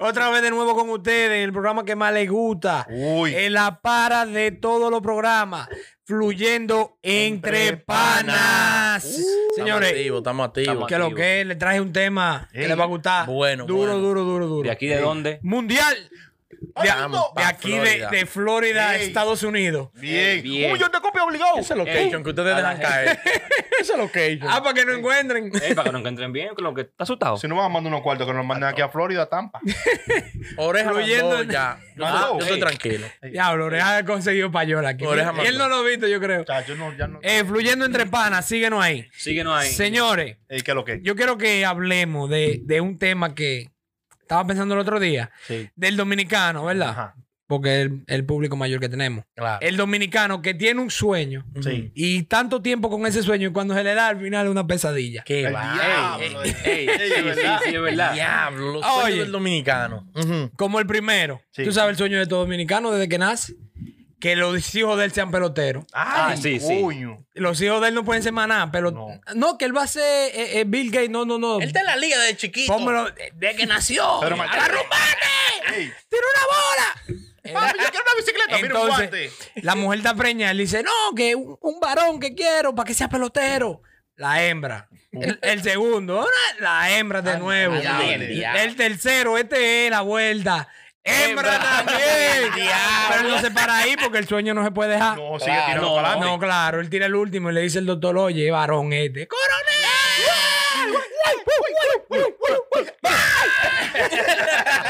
Otra vez de nuevo con ustedes en el programa que más les gusta. Uy. En la para de todos los programas. Fluyendo entre panas. Estamos Señores, activos, estamos activos. Estamos que lo que es, le traje un tema que les va a gustar. Bueno, Duro, bueno. duro, duro, duro. ¿De aquí de dónde? Mundial. De, de aquí de, Florida. de Florida, Ey. Estados Unidos. Bien. Bien. Uy, yo te copio obligado. Ese es location que ustedes a dejan caer. Ese es location. Ah, para que no encuentren. Ey, para que nos encuentren bien, con lo que está asustado. Si no vamos a mandar unos cuartos que nos manden aquí a Florida, Tampa. Oreja Fluyendo mandó ya. Yo, Mandó. yo estoy tranquilo. Diablo, Oreja ha conseguido payola aquí. Oreja y él no lo ha visto, yo creo. Chacho, no, ya no. Eh, fluyendo entre panas, síguenos ahí. Síguenos ahí. Señores, Ey, ¿qué es lo que? yo quiero que hablemos de, de un tema que estaba pensando el otro día, Sí. del dominicano, ¿verdad? Ajá. Porque es el, el público mayor que tenemos. Claro. El dominicano que tiene un sueño Sí. y tanto tiempo con ese sueño y cuando se le da al final es una pesadilla. Qué El va. diablo. Ey, ey, Ey, sí, sí, sí, es verdad. Diablo, los Oye. sueños del dominicano. Ujú. Como el primero. Sí. Tú sabes el sueño de todo dominicano desde que nace. Que los hijos de él sean peloteros. Ah, Ay, sí, sí. coño. Los hijos de él no pueden ser maná, pero no, No. que él va a ser eh, eh, Bill Gates. No, no, no. Él está en la liga desde chiquito. Pónmelo desde que nació. Pero ¡Agarra un. ¡Tira una bola! Papi, yo quiero una bicicleta. Mira un guante. La mujer está preñada. Él dice, no, que un, un varón que quiero para que sea pelotero. La hembra. El, el segundo, la hembra de nuevo. diablo. El tercero, este es la vuelta. Hembra también. Diablo. Pero él no se para ahí porque el sueño no se puede dejar. No, sigue Claro, tirando no, para adelante. No, claro, él tira el último y le dice el doctor, oye, varón este. ¡Coronel!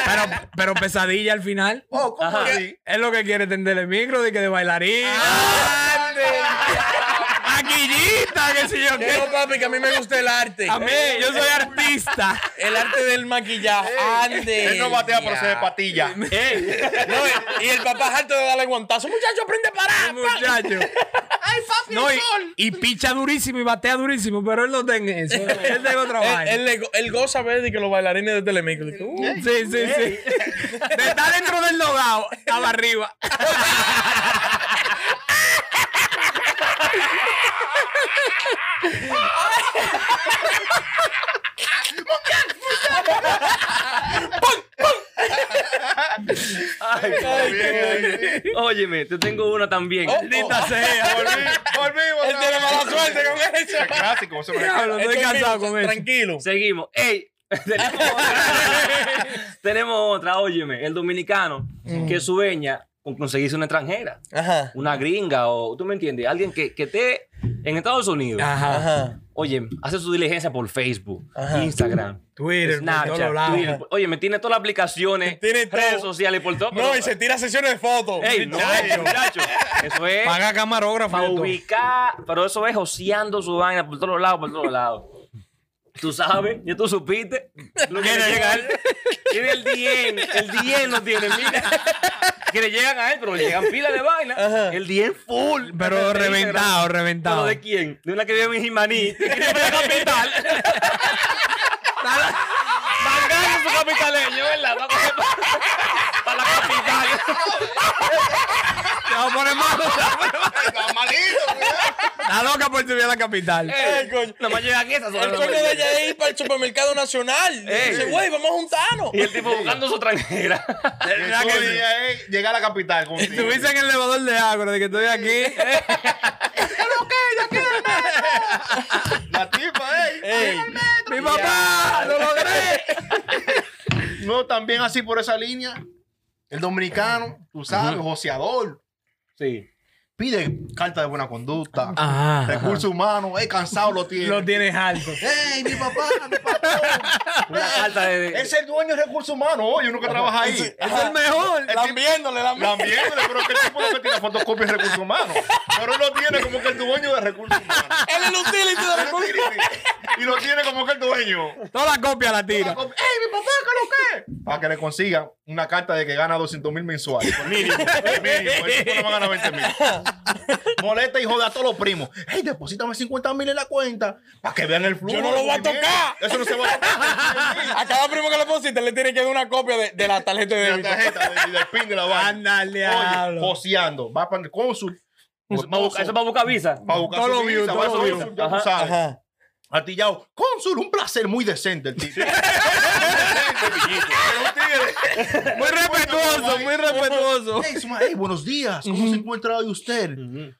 pero, pero pesadilla al final. Oh, ¿cómo? Es lo que quiere tender el micro de que de bailarín. Maquillita, que si yo No, qué. papi, que a mí me gusta el arte. A mí, yo soy artista. El arte del maquillaje. Ande. Él no batea, pero se de patilla. Ey, No, y, y el papá es harto de darle guantazo. Muchacho, aprende a parar. Muchacho. Ay, papi, No, el sol. y picha durísimo y batea durísimo, pero él no tiene eso. Él tiene otra Él, vaina. él, goza ver de que los bailarines de Telemicro. dice, uh, Sí, sí, sí. De estar dentro del dogado, estaba arriba. ay, Bien. Óyeme, te tengo una también. Maldita sea. Volví- Volvimos. Él tiene mala suerte con eso. Es clásico. eso me- Diablo, estoy cansado con eso. Tranquilo. Seguimos. Ey, tenemos otra. tenemos otra, óyeme. El dominicano que sueña con conseguirse una extranjera, Ajá. una gringa o, tú me entiendes, alguien que, que esté en Estados Unidos. Ajá. Ajá. Oye, hace su diligencia por Facebook, Ajá. Instagram, Twitter, por Snapchat. Twitter. Oye, me tiene todas las aplicaciones, Tiene todo. redes sociales por todo. No, pero- y se tira sesiones de fotos. Ey, no, Muchacho. muchacho. Eso es Paga camarógrafo. para ubicar, pero eso es joseando su vaina por todos lados, por todos lados. Tú sabes, ya tú supiste. Lo que le llega a él. Tiene el 10, el 10 no tiene, mira. Que le llegan a él, pero le llegan pilas de vaina. El 10 full. Pero De reventado, reventado. ¿Pero de quién? De una que vive en Jimaní. Que vive en la capital. Su capitaleño, ¿verdad? Para la capital. Te va a poner malo. Está malito, cuidado. Está loca por subir a la capital. Ey, coño. Nomás llegan esas. El solo coño de es ir para el supermercado nacional. Ey. Dice, güey, vamos a juntarnos. Y el tipo buscando su extranjera. El sueño es llegar a la capital contigo. Estuviste en el elevador de agro de que estoy aquí. La tipa, ey. Ey. ¡Mi papá! ¡Lo logré! No, también así por esa línea. El dominicano, tú sabes, joseador. Sí. Pide carta de buena conducta. Ajá. Recursos humanos, eh, cansado lo tiene. Lo tienes alto. ¡Ey, mi papá, mi patrón! Una carta de. Es el dueño de recursos humanos. Oye, uno que trabaja ahí. Es el mejor. Lambiéndole, lambiéndole. Pero que el tipo lo que tiene fotocopia de recursos humanos. Pero él lo tiene como que el dueño de recursos humanos. Él es el utility de recursos. Y lo tiene como que el dueño. Toda la copia la tira. ¡Ey, mi papá, qué lo que! Para que le consiga una carta de que gana 200 mil mensuales. Mínimo. Mínimo. El tipo no va a ganar 20 mil. Molesta y jode a todos los primos. Hey, deposítame 50 mil en la cuenta para que vean el flujo. Yo no lo voy a tocar. Eso no se va a tocar. A cada primo que le pusiste le tiene que dar una copia de, de la tarjeta de de la débito. tarjeta, de- del pin de la vaina. Ándale, Oye, poseando. Va para el cónsul. Eso para buscar- eso para buscar visa. Para buscar Todo su lo visa, todo va a lo su vio. Atillado. Cónsul, un placer muy decente el tipo. Muy respetuoso, muy respetuoso. Hey, Suma, hey, buenos días. ¿Cómo se encuentra hoy usted?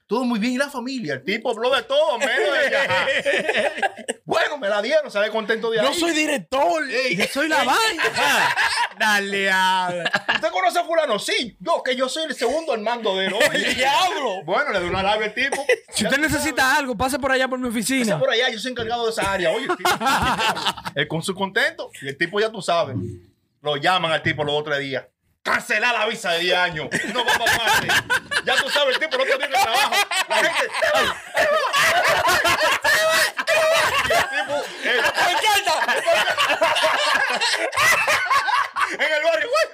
Todo muy bien. ¿Y la familia? El tipo habló de todo, menos de. bueno, me la dieron. Sale contento de ahí. Yo soy director. Yo soy la vaina. Dale, habla. ¿Usted conoce a fulano? Sí. Yo, que yo soy el segundo al mando de él. Oye, Diablo. Bueno, le doy una labia al tipo. Si usted necesita algo, pase por allá por mi oficina. por allá, yo soy encargado de esa área. Oye, el tipo, el cónsul contento. Y el tipo ya tú sabes. Lo llaman al tipo los otros días. Cancelar la visa de 10 años. No va para parte. Ya tú sabes, el tipo no tiene trabajo. La gente. Y el tipo, eh, ¡Me encanta! en el barrio, güey.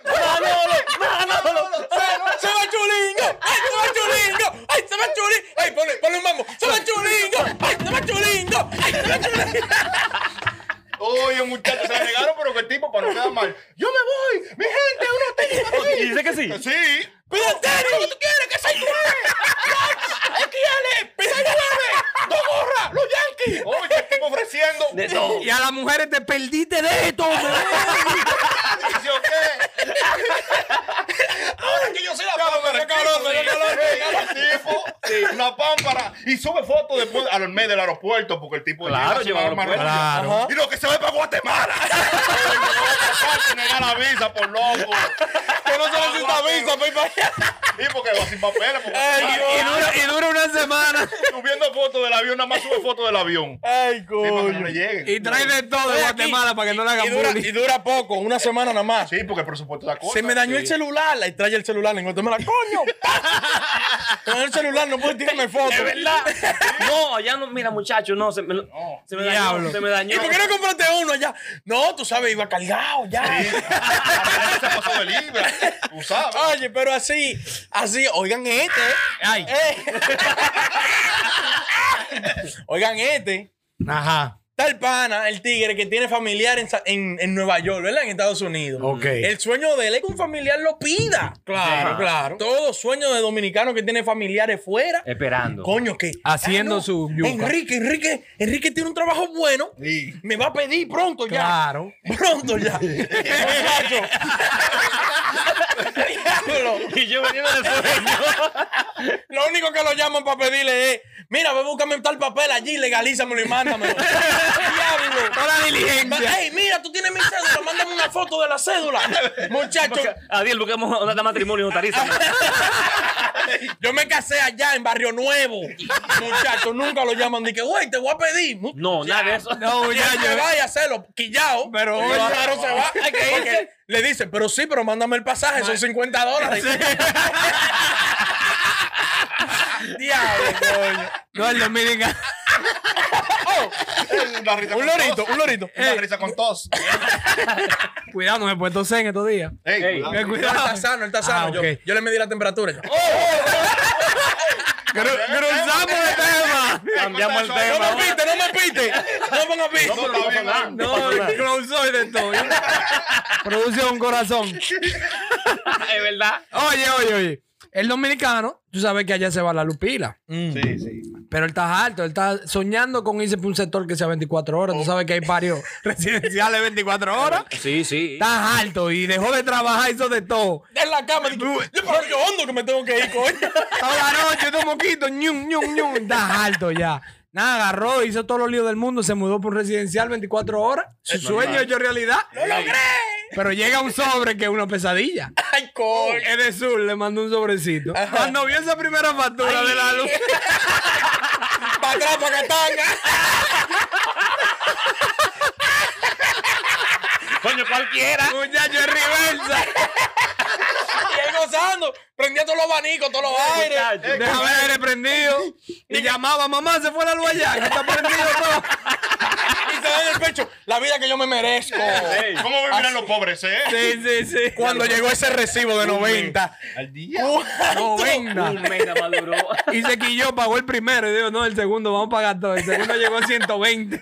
¡Se va chulingo! ¡Ay, se va chulingo! ¡Ay, se va chulingo! ¡Ay, ponle, ponle un mambo! ¡Se va chulingo! ¡Ay, se va chulingo! ¡Ay, se va chulingo! Oye, muchachos, se negaron, pero que el tipo, para no quedar mal. Yo me voy, mi gente, uno tiene Y dice que sí. Sí. ¡Pide entero! ¿Cómo tú quieres? ¡Que soy nueve! ¿Qué quieres? ¡Pide nueve! ¡Dos gorras! ¡Los Yankees! De todo. Y a las mujeres te perdiste de esto. ¿Sí o qué? Ahora que yo soy la tipo, tipo, una pámpara y sube fotos después al mes del aeropuerto porque el tipo Claro, llega, a. Ajá. y lo que se va para Guatemala negar la visa por loco Que no se necesita visa para ir para allá. y porque va sin papeles porque Claro, Y dura, y dura una semana. subiendo fotos del avión nada más sube fotos del avión Ay, Sí, no le Y trae de todo de Guatemala para que no le hagan y dura, bullying. y dura poco, una semana nada más. sí porque el presupuesto da cosa Se me dañó el celular, y trae el celular en Guatemala. ¡Coño! Dañó el celular, no tirarme fotos. Es verdad. No, allá no, mira, muchacho, no, se me, lo- se me dañó. Diablo. Se me dañó. ¿Y por qué no compraste uno allá? No, tú sabes, iba cargado ya. se pasó de libra tú sabes Oye, pero así, así, oigan este. Ay. Eh. oigan este. Ajá. Está el pana, el tigre, que tiene familiar en, en, en Nueva York, ¿verdad? En Estados Unidos. Ok. El sueño de él es que un familiar lo pida. Claro, claro. Todo sueño de dominicano que tiene familiares fuera. Esperando. Coño, que. Haciendo su yuca. Enrique, Enrique, Enrique tiene un trabajo bueno. Sí. Me va a pedir pronto ya. Claro. Pronto ya. Muchacho. Y yo veniendo de sueño. Lo único que lo llaman para pedirle es: Mira, ve, búscame tal papel allí, legalízamelo y mándamelo. Toda la diligencia. Ey, mira, tú tienes mi cédula, mándame una foto de la cédula. Muchacho, Adiel, busquemos una de matrimonio en Otariza. yo me casé allá en Barrio Nuevo. Muchacho, nunca lo llaman. Dije, güey, te voy a pedir. No, nada de eso. No, Ya, ya, ya ya. vaya a hacerlo, quillao. Pero, oye, claro, se va. hay que irse. Le dicen, pero sí, pero mándame el pasaje, son 50 dólares. Diablo, coño. No, el dominicano. Una risa Un con lorito, tos. un lorito. Una risa con tos. Cuidado, no me he puesto zen estos días. Ey, Ey. cuidado. Él está sano, él está sano. Ah, yo, ok. yo le medí la temperatura. Cru- Cruzamos de tema. Cambiamos el No, me pite, no me pite. No me pongas pite. No, está bien, nada. No, cruzó de todo. Produce un corazón. Es verdad. Oye, oye, oye. El dominicano, tú sabes que allá se va la lupila. Sí, sí. Pero él está alto, él está soñando con irse por un sector que sea 24 horas. Tú sabes que hay varios residenciales 24 horas. Sí, sí. Está alto y dejó de trabajar, hizo de todo. En la cama. Digo, yo, pero yo hondo que me tengo que ir, coño. Toda la noche, estos moquitos, ñum, ñum, ñum. Está alto ya. Nada, agarró, hizo todos los líos del mundo, se mudó por un residencial 24 horas. Su sueño hecho realidad. ¡Lo logré! Pero llega un sobre que es una pesadilla. Ay, coño. Es de sur, le mandó un sobrecito. Cuando vio esa primera factura de la luz. Para atrás, para Catanga. Coño, cualquiera. Muchacho, es reversa. Y él gozando. Prendiendo los abanicos, todos los aires. Muchacho. Déjame ver aire prendido. Y llamaba, mamá, se fue la luz allá, que está prendido todo. Da en el pecho. La vida que yo me merezco. ¿Cómo me miran los pobres, eh? Sí, sí, sí. Cuando llegó ese recibo de 90. Al día. No venga. un mes nada más duró. Y se quilló, pagó el primero. Y dijo, no, el segundo, vamos a pagar todo. El segundo llegó a 120.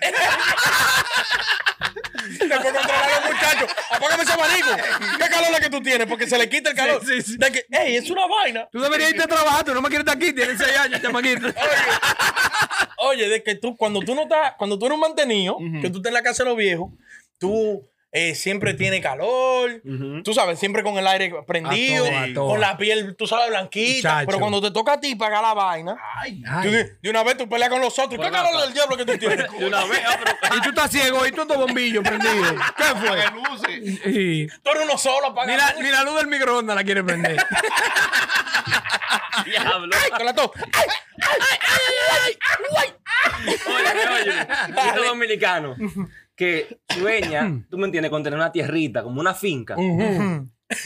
Después controlar a los muchachos. Apágame ese abanico. ¿Qué calor es que tú tienes? Porque se le quita el calor. Sí, sí, sí. De que, ey, es una vaina. Tú deberías irte a trabajar, tú no me quieres estar aquí, tienes 6 años, chamaquito. Oye, de que tú, cuando tú no estás, cuando tú eres un mantenido, que tú estás en la casa de los viejos, tú eh, siempre tienes calor, tú sabes, siempre con el aire prendido, A toa, a toa. con la piel, tú sabes, blanquita. Pero cuando te toca a ti pagar la vaina, Ay, tú de, de una vez tú peleas con los otros. ¿Qué calor del diablo que tú tienes? De una vez, pero- Y tú estás ciego y tú tu bombillo prendido. ¿Qué fue? luces. Y tú eres uno solo, ni, la, luz. ni la luz del microondas la quiere prender. diablo. Con la tos. Oye, oye, este dominicano que sueña, tú me entiendes, con tener una tierrita, como una finca.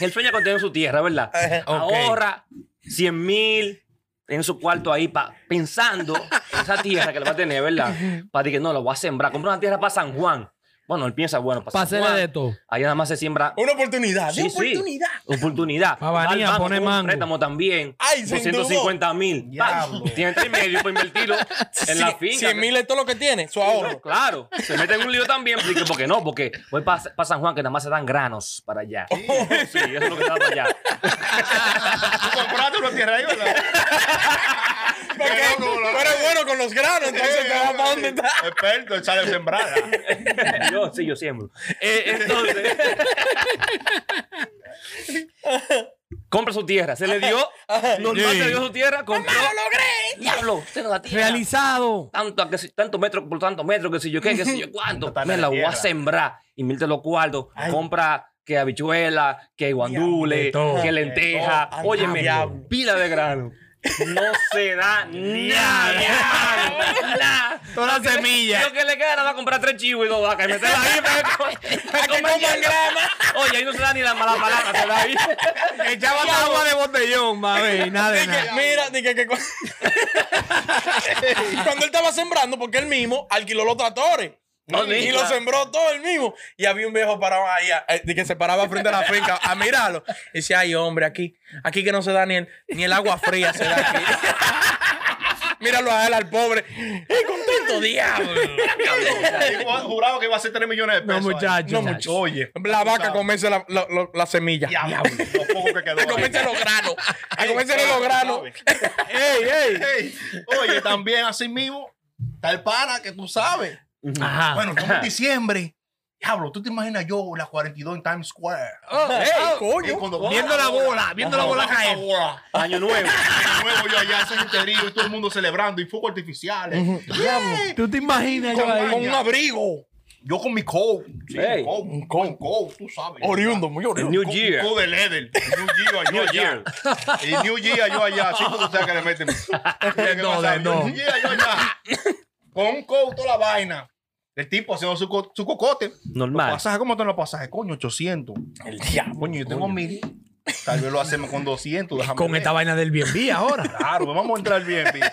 Él sueña con tener su tierra, ¿verdad? Ahorra 100 mil en su cuarto ahí, pa- pensando en esa tierra que le va a tener, ¿verdad? Para que no, lo voy a sembrar. Compra una tierra para San Juan. Bueno, él piensa, bueno, Pásele Juan. de todo. Ahí nada más se siembra Una oportunidad. Sí, de sí. oportunidad. Oportunidad. Pa' al banco pone un mango. préstamo también. Ay, sin 250 mil. Diablo. Tiene tres y medio para invertirlo en la finca. 100 mil es todo lo que tiene, su ahorro. Claro, se mete en un lío también. Porque, ¿Por qué no? Porque voy para San Juan que nada más se dan granos para allá. Sí, eso es lo que se da para allá. Compraste una tierra ahí, ¿verdad? Porque tú lo- eres bueno con los granos, entonces te vas para donde está. Experto, sale sembrada. Yo, sí, yo siembro. Eh, entonces. compra su tierra. Se le dio. Normal Sí. se le dio su tierra. Compró. ¡Lo logré! Diablo, usted no da tierra. Realizado. tanto, que si- tanto metro por tanto metro, que si yo qué, que si yo cuánto. Me la la voy a sembrar. Invierte los cuartos. Compra que habichuela, que guandule, que lenteja. Óyeme, pila de grano. No se da nada. nada. Toda la semilla. Lo que le queda nada más comprar tres chivos y dos vacas y meterla ahí para que coman grama. Oye, ahí no se da ni la mala palabra, se da ahí. Echaba agua de botellón, mami, nada de nada. mira, dije que cu- cuando él estaba sembrando, porque él mismo alquiló los tractores. No, y ni- lo sembró todo él mismo. Y había un viejo parado ahí, eh, de que se paraba frente a la finca a mirarlo. Y decía, ay, hombre, aquí, aquí que no se da ni el, ni el agua fría se da aquí. Míralo a él, al pobre. ¡Eh, contento, diablo! Juraba que iba a ser 3 millones de No, pesos. ahí. muchacho. No, mucho. Oye. La vaca comerse la, la, la- la semilla. Diablo. Lo poco que quedó. A comerse los granos. A comerse los granos. sabe. ¡Ey, ey! Ey, Oye, también así mismo, está el pana que tú sabes. Ajá. Bueno, estamos en diciembre. Diablo, ¿tú te imaginas yo la 42 en Times Square? ¡Ey, Y coño! cuando Viendo la bola, viendo la bola caer. bola. Año nuevo. De nuevo yo allá, ese genterío y todo el mundo celebrando y fuegos artificiales. Yeah. ¿Tú te imaginas yo Con, ahí? con un abrigo. Yo con mi coat. Sí, Hey. mi coat, un coat, coat, tú sabes. Oriundo, muy oriundo. New Un Year. coat de leather. New Year, yo New allá. Year. Y New Year, yo allá. Así como ustedes que le meten. ¿Qué no, no. New Year, yo allá. Con un coat, toda la vaina. El tipo haciendo su, co- su cocote. Normal. Los pasajes, ¿cómo están los pasajes? Coño, 800. El diablo. Coño, yo tengo mil. Tal vez lo hacemos con 200. déjame Con ver. esta vaina del B&B ahora. Claro, pues vamos a entrar bien. bien.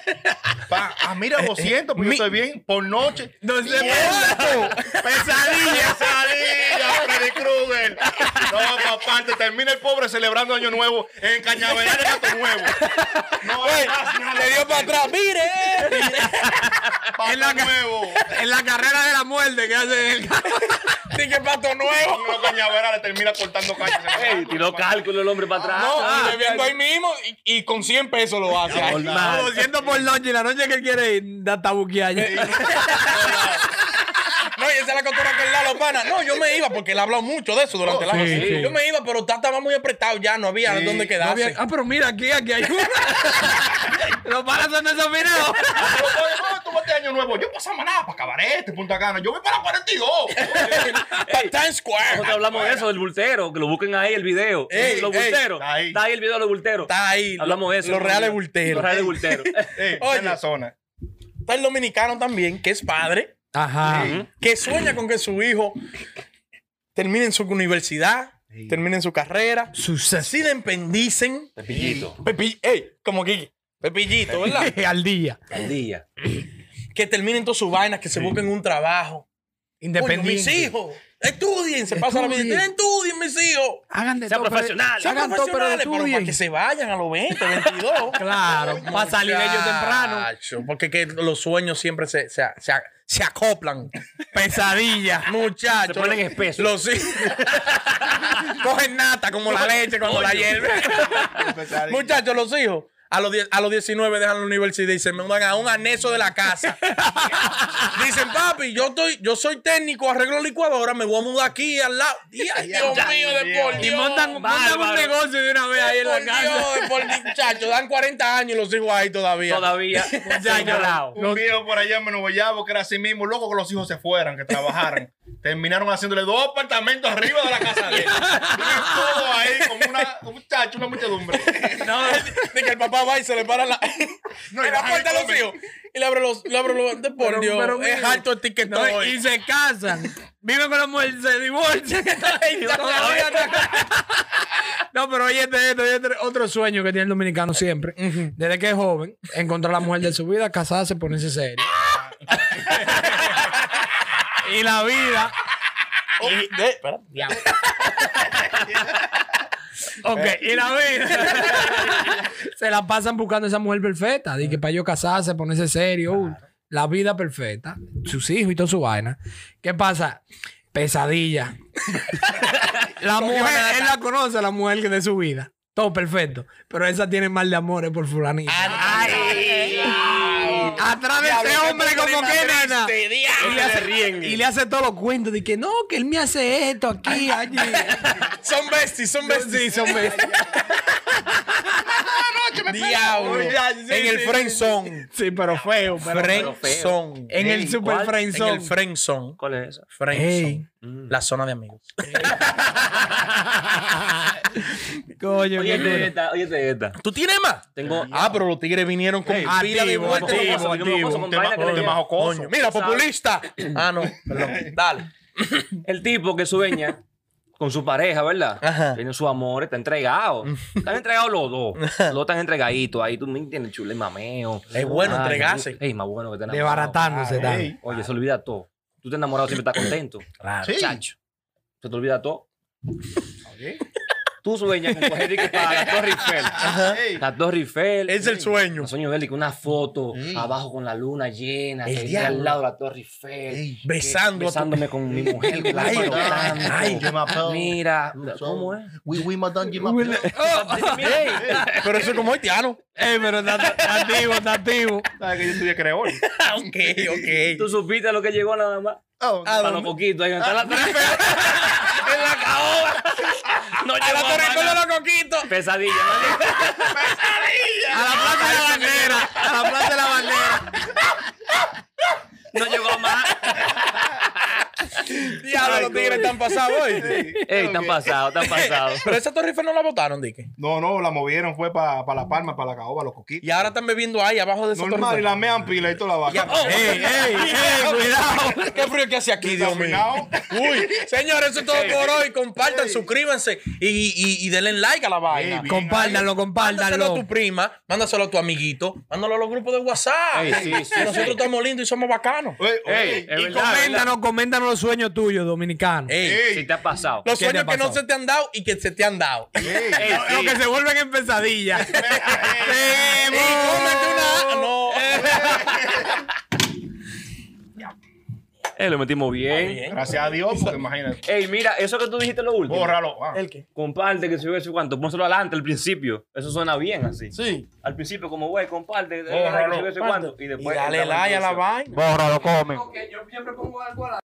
Pa, ah, mira, 200, pues yo Mi- estoy bien por noche. No ¡Mierda! ¡Pesadilla! ¡Pesadilla! Freddy Krueger. No, papá, te termina el pobre celebrando Año Nuevo en Cañaveral de Gato Nuevo. No más nada. le dio para atrás. ¡Mire! Pato en la Nuevo. En la carrera de la muerte que hacen en el. Dije pato nuevo. Con los cañaverales termina cortando. Ey, tiró cálculo el hombre para atrás. No, Ah, y bebiendo ahí mismo y, y con 100 pesos lo hace. Ay, normal. 200 por noche y la noche que él quiere ir, da tabuquealla. No, y esa es la costura que él da a los panas. No, yo me iba porque él ha hablado mucho de eso durante el año. sí, sí. Yo me iba, pero estaba muy apretado ya, no había Sí. dónde No quedarse. había- ah, pero mira, aquí, aquí hay uno. Los panas son desafilados. Pero, oye, ¿dónde tú vas este Año Nuevo? Yo pasaba nada para Cabarete, Punta Cana. Yo voy para la 42. Para Times Square. Nosotros hablamos de eso, del bultero, que lo busquen ahí el video. Ey, los ey, bulteros. está ahí. Está ahí el video de los bulteros. Está ahí. Hablamos de eso. Los reales bulteros. Los reales bulteros. Oye. en la zona. Está el dominicano también, que es padre, Ajá. que sueña con que su hijo termine en su universidad, termine en su carrera, Suceso. se independicen. Pepillito. Pepi, ey, como que Pepillito, ¿verdad? Al día. Al día. que terminen todas sus vainas, que se busquen un trabajo. Independiente. Coño, mis hijos, estudien, se pasa la vida. Estudien. Mis hijos. Hagan de Sean todo, profesionales. Sean Hagan todo, pero profesionales, pero para que se vayan a los 20, 22. Claro, para salir ellos temprano. Muchacho, Porque que los sueños siempre se, se, se, se acoplan. Pesadilla. Muchachos. Se ponen espesos. Los hijos. Cogen nata como la leche cuando la hierve. Muchachos, los hijos. A los, die- a los 19 dejan la universidad y se mudan a un anexo de la casa. Dicen, papi, yo estoy, yo soy técnico, arreglo licuadora, me voy a mudar aquí al lado. Y, Dios mío, de Dios. por Y Dios. montan, montan un negocio de una vez ahí en la casa. Dios, de por Dios, muchachos, dan 40 años y los hijos ahí todavía. Todavía. señalado. Un viejo por allá en Menoboyabo que era así mismo, loco que los hijos se fueran, que trabajaran. Terminaron haciéndole dos apartamentos arriba de la casa de él. Todos ahí como una, un una muchedumbre. No, de que el papá va y se le para la, No, y la puerta a los hijos. Y le abre los, le abre los, de por Pero- Dios, pero es alto el ticket No, todo. y se casan. Viven con la mujer, se divorcian. Y todavía está- no, pero oye, este, este, este, otro sueño que tiene el dominicano siempre, desde que es joven, encontrar la mujer de su vida, casarse, ponerse serio. y la vida. Oh, de- espérate. Ok, y la vida. se la pasan buscando esa mujer perfecta. Dije, para yo casarse, ponerse serio. uh, La vida perfecta. Sus hijos y toda su vaina. ¿Qué pasa? Pesadilla. la mujer, él la conoce, la mujer que de su vida. Todo perfecto. Pero esa tiene mal de amores por fulanita. Atrás de ese hombre como que nena. Y le, hace, y le hace todos los cuentos de que no, que él me hace esto aquí, allí. Son besties, son besties. Son bestias. Diablo. En el sí, friend sí. zone. Sí, pero feo. Pero feo. Friend zone. En el super ¿cuál? friend En el zone. friend zone. ¿Cuál es esa? Friend Ey. zone. La zona de amigos. Coño, Oye, esta, oye, esta. ¿Tú tienes más? Tengo. Ah, pero los tigres vinieron con pila de activo, activo, Yo me activo. con Un tema, un tema jocoso. Mira, populista. Ah, no, perdón. Dale. El tipo que sueña con su pareja, ¿verdad? Ajá. Tiene su amor, está entregado. Están entregados los dos. Los dos están entregaditos. Ahí tú me entiendes, chule, mameo. Es bueno Ay, entregarse. Ey, más bueno que te tal. ey. Oye, se olvida todo. Tú te enamorado siempre estás contento. Claro. Sí. Chacho. Se te olvida todo. Tú sueñas con coger y que para la Torre Eiffel. Ey. La Torre Eiffel. Es el sueño. El sueño de él y que una foto Ey. abajo con la luna llena, El que al lado de la Torre Eiffel. Ey. que- Besando tu- besándome con mi mujer que la Ay, ay, yo me apelo. Mira, So, ¿cómo es? We, we, madame, you my Ey, pero eso es como haitiano. Ey, pero está, está activo, está activo. ¿Sabes que yo estudié creol? ok, ok. ¿Tú supiste lo que llegó nada más? Oh, Ah, Para los poquitos, ahí está la Torre Eiffel. en la caoba. No A la llegó a Los coquitos. Pesadilla. A la plaza de la bandera. A la plaza de la bandera. No llegó a más. Tigres están pasados hoy. Ey, están pasados, están pasados. Pero esa Torre Eiffel no la botaron, Dique. No, no, la movieron, fue para La Palma, para la caoba, los coquitos. Y ahora están bebiendo ahí abajo de esa Normal, y la mean pila y toda la vaca. Ya- Ey, ey, ey, cuidado. ¿Qué frío que hace aquí, Dios mío? Uy, señores, eso es todo por hoy. Compartan, suscríbanse y, y, y denle like a la vaina. Ey, bien. Compártanlo, Mándaselo a compártanlo. tu prima, mándaselo a tu amiguito, mándalo a los grupos de WhatsApp. Ey, sí, sí, Que nosotros sí. estamos lindos y somos bacanos. Ey, Y verdad, coméntanos, coméntanos los sueños tuyos, dominicanos. Ey, ey, Si te ha pasado. los ¿Qué te sueños que no se te han dado y que se te han dado. ey. Ey, Lo sí. que se vuelven en pesadillas. Y cómete una. No. Eh, lo metimos bien. Bien. Gracias a Dios, porque imagínate. Ey, mira, eso que tú dijiste lo último. Bórralo. ah. ¿El qué? Comparte, que se ve eso cuánto. Pónselo adelante al principio. Eso suena bien así. Sí. Al principio, como, güey, comparte, dale Bórralo. que se ve eso cuánto. Y Y después. dale entramos like a la vaina. Bórralo, come. yo siempre pongo algo